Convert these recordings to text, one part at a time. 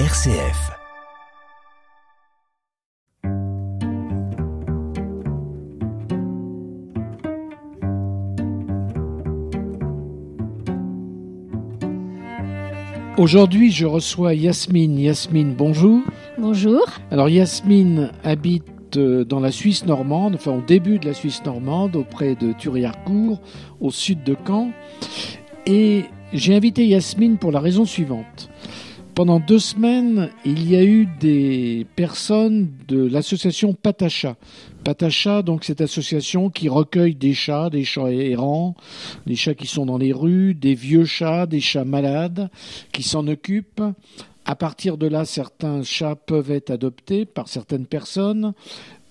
RCF. Aujourd'hui, je reçois Yasmine. Yasmine, bonjour. Bonjour. Alors, Yasmine habite euh, dans la Suisse normande, enfin au début de la Suisse normande, auprès de Thuriarcourt, au sud de Caen. Et j'ai invité Yasmine pour la raison suivante. Pendant deux semaines, il y a eu des personnes de l'association Patacha. Patacha, donc cette association qui recueille des chats, des chats errants, des chats qui sont dans les rues, des vieux chats, des chats malades, qui s'en occupent. À partir de là, certains chats peuvent être adoptés par certaines personnes.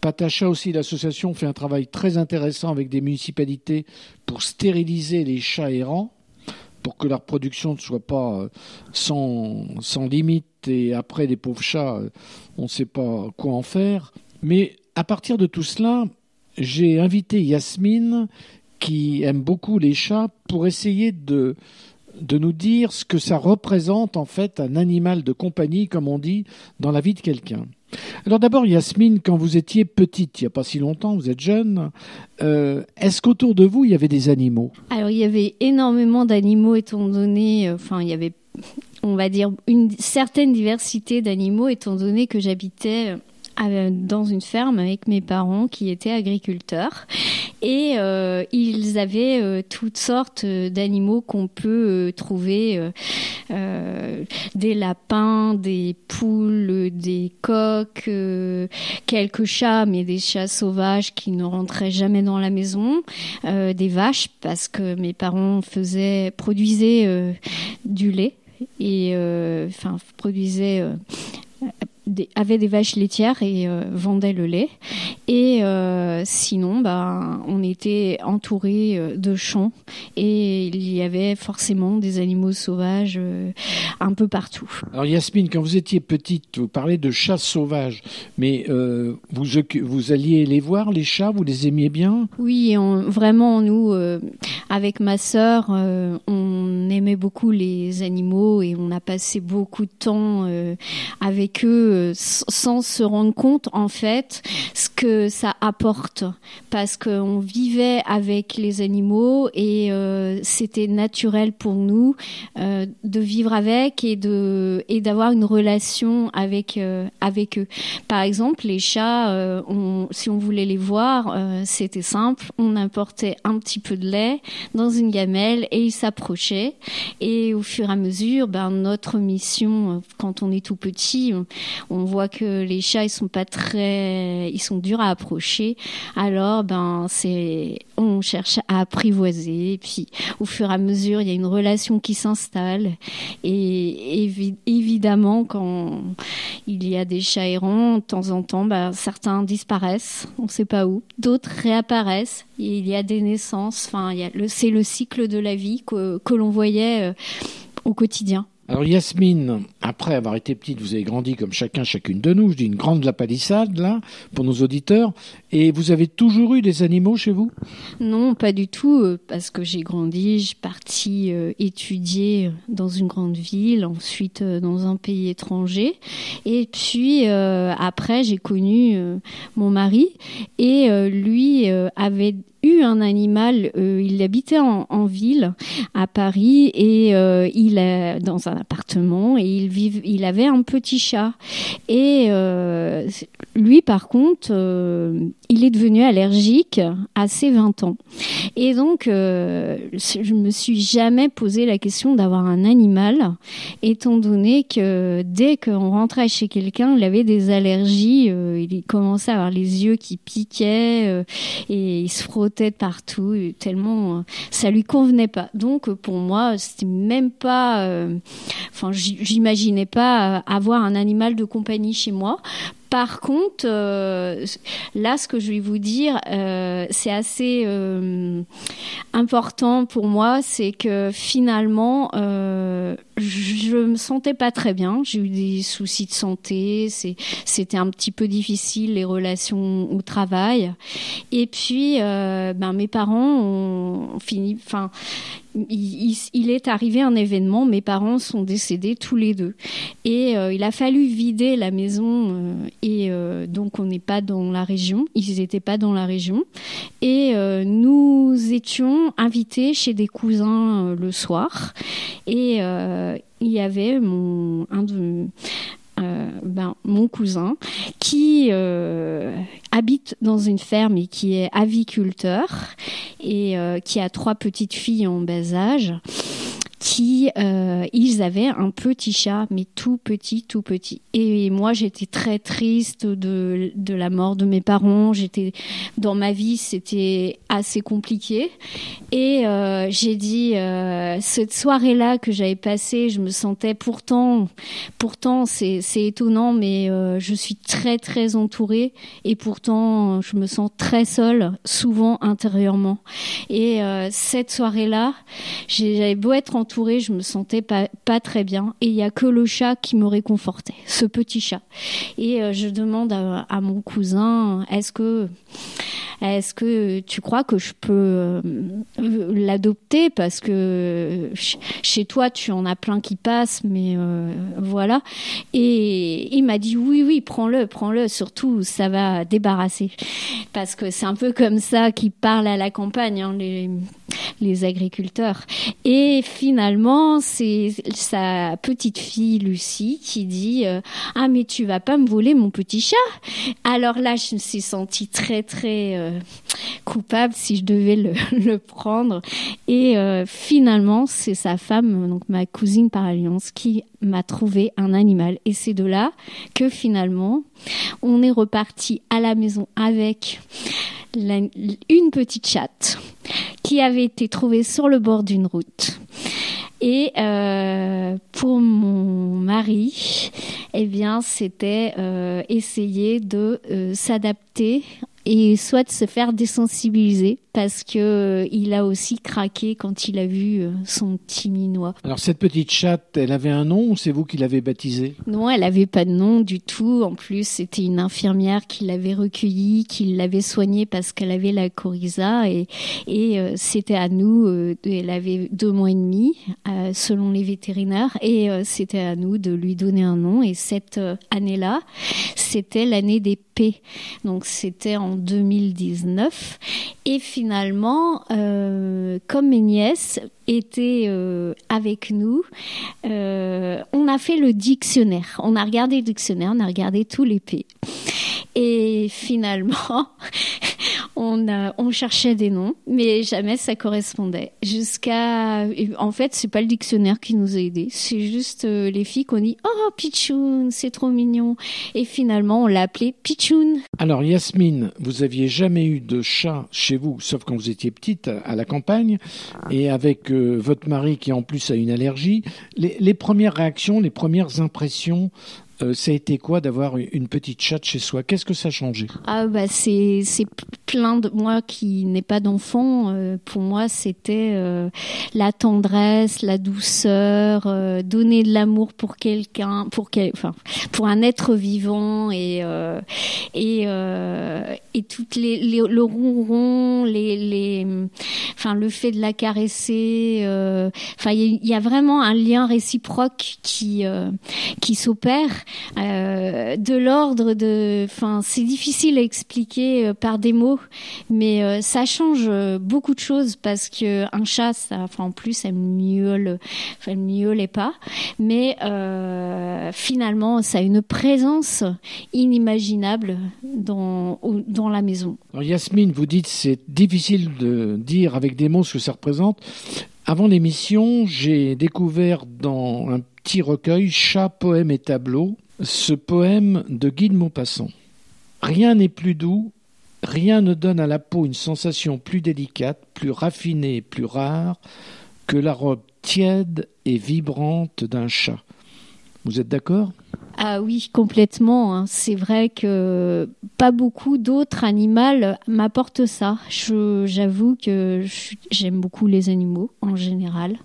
Patacha aussi, l'association fait un travail très intéressant avec des municipalités pour stériliser les chats errants pour que leur production ne soit pas euh, sans, sans limite et après les pauvres chats, euh, on ne sait pas quoi en faire. Mais à partir de tout cela, j'ai invité Yasmine, qui aime beaucoup les chats, pour essayer de, de nous dire ce que ça représente en fait un animal de compagnie, comme on dit, dans la vie de quelqu'un. Alors d'abord, Yasmine, quand vous étiez petite, il n'y a pas si longtemps, vous êtes jeune, euh, est-ce qu'autour de vous, il y avait des animaux? Alors il y avait énormément d'animaux étant donné, euh, enfin il y avait, on va dire, une certaine diversité d'animaux étant donné que j'habitais euh, dans une ferme avec mes parents qui étaient agriculteurs. Et euh, ils avaient euh, toutes sortes d'animaux qu'on peut trouver des lapins, des poules, des coqs, quelques chats mais des chats sauvages qui ne rentraient jamais dans la maison, des vaches parce que mes parents faisaient produisaient du lait et enfin produisaient avait des vaches laitières et euh, vendait le lait. Et euh, sinon, bah, on était entouré euh, de champs et il y avait forcément des animaux sauvages un peu partout. Alors Yasmine, quand vous étiez petite, vous parlez de chasse sauvage, mais vous, vous alliez les voir, les chats, vous les aimiez bien? Oui, vraiment, nous, avec ma sœur, on aimait beaucoup les animaux et on a passé beaucoup de temps avec eux sans se rendre compte en fait que ça apporte. Parce qu'on vivait avec les animaux et euh, c'était naturel pour nous euh, de vivre avec et de et d'avoir une relation avec euh, avec eux. Par exemple, les chats, si on voulait les voir, c'était simple, on importait un petit peu de lait dans une gamelle et ils s'approchaient. Et au fur et à mesure, ben notre mission quand on est tout petit, on voit que les chats ils sont pas très, ils sont durs à approcher. Alors ben c'est, on cherche à apprivoiser. Puis au fur et à mesure, il y a une relation qui s'installe. Et évidemment, quand il y a des chats errants, de temps en temps, ben, certains disparaissent, on ne sait pas où. D'autres réapparaissent. Et il y a des naissances. Enfin, c'est le cycle de la vie que, que l'on voyait euh, au quotidien. Alors Yasmine, après avoir été petite, vous avez grandi comme chacun, chacune de nous. Je dis une grande la palissade là pour nos auditeurs. Et vous avez toujours eu des animaux chez vous? Non, pas du tout, euh, parce que j'ai grandi, j'ai parti euh, étudier dans une grande ville, ensuite euh, dans un pays étranger, et puis après j'ai connu mon mari et lui avait eu un animal. Euh, il habitait en, ville à Paris et euh, il est dans un appartement et il il avait un petit chat. Et euh, lui, par contre, il est devenu allergique à ses 20 ans. Et donc, je me suis jamais posé la question d'avoir un animal, étant donné que dès qu'on rentrait chez quelqu'un, il avait des allergies. il commençait à avoir les yeux qui piquaient et il se frottait tête partout, tellement euh, ça lui convenait pas. Donc euh, pour moi, c'était même pas, euh, enfin, j'imaginais pas avoir un animal de compagnie chez moi par contre, euh, là, ce que je vais vous dire, euh, c'est assez euh, important pour moi, c'est que finalement, je me sentais pas très bien. J'ai eu des soucis de santé, c'était un petit peu difficile les relations au travail. Et puis, ben mes parents ont fini, il, est arrivé un événement, mes parents sont décédés tous les deux. Et euh, il a fallu vider la maison euh, et euh, donc on n'est pas dans la région, ils n'étaient pas dans la région. Et nous étions invités chez des cousins le soir et il y avait mon, un de, ben, mon cousin qui habite dans une ferme et qui est aviculteur et euh, qui a trois petites filles en bas âge qui euh, ils avaient un petit chat, mais tout petit, tout petit. Et moi, j'étais très triste de, de la mort de mes parents. J'étais dans ma vie, c'était assez compliqué. Et euh, j'ai dit euh, cette soirée-là que j'avais passée, je me sentais pourtant, pourtant c'est étonnant, mais euh, je suis très très entourée et pourtant je me sens très seule, souvent intérieurement. Et euh, cette soirée-là, j'avais beau être entourée je me sentais pas, très bien. Et il y a que le chat qui me réconfortait, ce petit chat. Et euh, je demande à, mon cousin, est-ce que, est-ce que tu crois que je peux euh, l'adopter? Parce que chez toi tu en as plein qui passent, mais euh, voilà. Et il m'a dit oui, oui, prends-le, prends-le. Surtout, ça va débarrasser parce que c'est un peu comme ça qu'ils parlent à la campagne, hein, les agriculteurs. Et finalement, c'est sa petite fille Lucie qui dit euh, ah mais tu vas pas me voler mon petit chat? Alors là, je me suis sentie très très euh, coupable si je devais le, le prendre. Et euh, finalement, c'est sa femme, donc ma cousine par alliance, qui m'a trouvé un animal. Et c'est de là que finalement, on est reparti à la maison avec une petite chatte qui avait été trouvée sur le bord d'une route. Et euh, pour mon mari, eh bien, c'était euh, essayer de euh, s'adapter et soit de se faire désensibiliser parce que euh, il a aussi craqué quand il a vu euh, son petit minois. Alors cette petite chatte, elle avait un nom ou c'est vous qui l'avez baptisée? Non, elle avait pas de nom du tout. En plus, c'était une infirmière qui l'avait recueillie, qui l'avait soignée parce qu'elle avait la coryza et, et euh, c'était à nous. elle avait deux mois et demi selon les vétérinaires et c'était à nous de lui donner un nom. Et cette année-là, c'était l'année des P. Donc c'était en 2019 et finalement, euh, comme mes nièces étaient euh, avec nous, euh, on a fait le dictionnaire. On a regardé le dictionnaire, on a regardé tous les P. Et finalement, on, a, on cherchait des noms, mais jamais ça correspondait. Jusqu'à, en fait, c'est pas le dictionnaire qui nous a aidés, c'est juste euh, les filles qu'on dit oh Pichoun, c'est trop mignon, et finalement on l'a appelé Pichoun. Alors Yasmine, vous aviez jamais eu de chat chez vous, sauf quand vous étiez petite à la campagne, et avec euh, votre mari qui en plus a une allergie. Les, les premières réactions, les premières impressions euh, ça a été quoi d'avoir une petite chatte chez soi? Qu'est-ce que ça a changé? Ah bah c'est plein de moi qui n'ai pas d'enfant. Euh, pour moi c'était euh, la tendresse, la douceur, donner de l'amour pour quelqu'un, pour quel, enfin pour un être vivant et et et toutes les, le ronron, les les enfin le fait de la caresser. Enfin il y, y, a vraiment un lien réciproque qui qui s'opère euh, de l'ordre de, enfin, c'est difficile à expliquer euh, par des mots, mais euh, ça change beaucoup de choses parce que un chat, enfin, en plus, elle miaule, enfin, elle pas, mais finalement, ça a une présence inimaginable dans dans la maison. Alors, Yasmine, vous dites c'est difficile de dire avec des mots ce que ça représente. Avant l'émission, j'ai découvert dans un petit recueil Chat, poèmes et tableaux ce poème de Guy de Maupassant. Rien n'est plus doux, rien ne donne à la peau une sensation plus délicate, plus raffinée, plus rare que la robe tiède et vibrante d'un chat. Vous êtes d'accord? Ah oui, complètement. Hein. C'est vrai que pas beaucoup d'autres animaux m'apportent ça. J'avoue que j'aime beaucoup les animaux en général.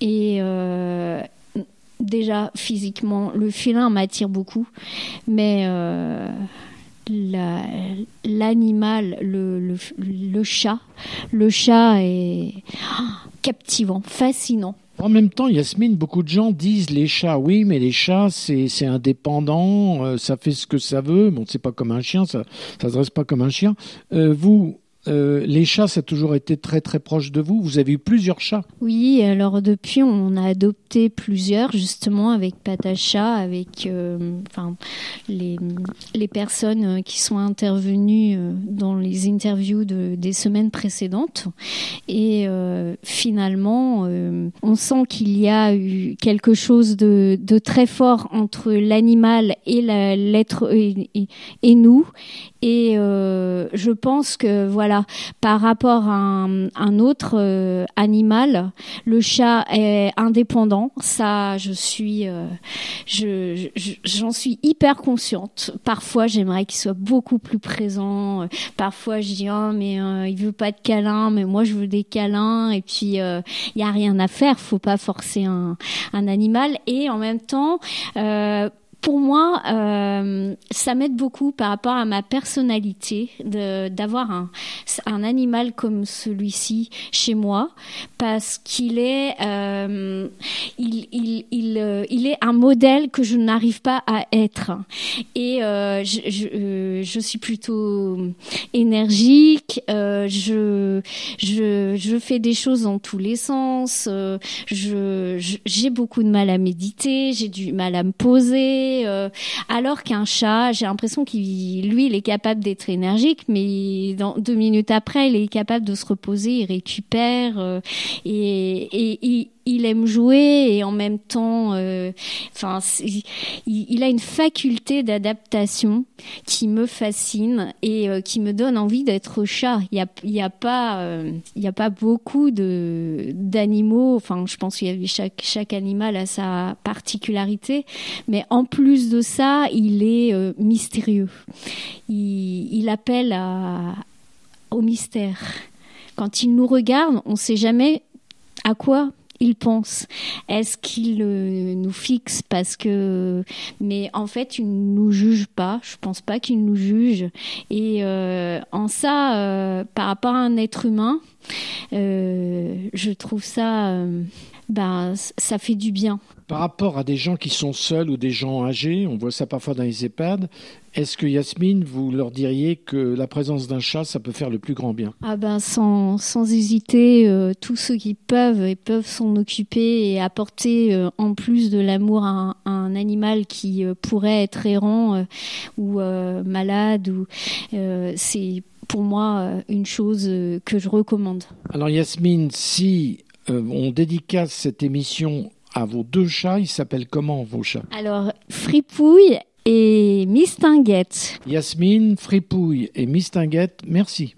Et, euh, déjà physiquement, le félin m'attire beaucoup, mais euh, l'animal, le, le, chat, le chat est captivant, fascinant. En même temps, Yasmine, beaucoup de gens disent les chats, oui, mais les chats, c'est indépendant, ça fait ce que ça veut. Bon, c'est pas comme un chien, ça, ça se dresse pas comme un chien. vous, euh, les chats, ça a toujours été très très proche de vous. Vous avez eu plusieurs chats. Oui, alors depuis, on a adopté plusieurs, justement, avec Patacha, avec euh, enfin, les, les, personnes qui sont intervenues euh, dans les interviews de, des semaines précédentes. Et finalement, on sent qu'il y a eu quelque chose de, de très fort entre l'animal et l'être et, et, nous. Et je pense que voilà par rapport à un, autre euh, animal, le chat est indépendant. Ça, je suis, euh, je, j'en suis hyper consciente. Parfois, j'aimerais qu'il soit beaucoup plus présent. Parfois, je dis oh mais euh, il veut pas de câlins, mais moi je veux des câlins. Et puis il y a rien à faire. Faut pas forcer un, un animal. Et en même temps pour moi, euh, ça m'aide beaucoup par rapport à ma personnalité d'avoir un, un, animal comme celui-ci chez moi parce qu'il est, euh, il, il, il, euh, il, est un modèle que je n'arrive pas à être. Et euh, je, je, euh, je, suis plutôt énergique, euh, je, je, je fais des choses dans tous les sens, j'ai beaucoup de mal à méditer, j'ai du mal à me poser. Euh, alors qu'un chat, j'ai l'impression qu'il, lui, il est capable d'être énergique, mais dans deux minutes après, il est capable de se reposer, il récupère euh, et, et, il aime jouer et en même temps, euh, enfin, il, a une faculté d'adaptation qui me fascine et euh, qui me donne envie d'être chat. Il y a, il pas, euh, il a pas beaucoup de d'animaux. Enfin, je pense qu'il y a chaque chaque animal a sa particularité, mais en plus de ça, il est mystérieux. Il, il appelle au mystère. Quand il nous regarde, on ne sait jamais à quoi il pense Est-ce qu'il euh, nous fixe parce que mais en fait il ne nous juge pas. Je pense pas qu'il nous juge. Et euh, en ça, euh, par rapport à un être humain, je trouve ça, ben ça fait du bien. Par rapport à des gens qui sont seuls ou des gens âgés, on voit ça parfois dans les EHPAD, est-ce que Yasmine, vous leur diriez que la présence d'un chat, ça peut faire le plus grand bien? Ah ben sans, sans hésiter, euh, tous ceux qui peuvent et peuvent s'en occuper et apporter euh, en plus de l'amour à, un animal qui euh, pourrait être errant ou malade, ou c'est pour moi une chose que je recommande. Alors Yasmine, si on dédicace cette émission à vos deux chats. Ils s'appellent comment vos chats Alors, Fripouille et Mistinguette. Yasmine, Fripouille et Mistinguette, merci.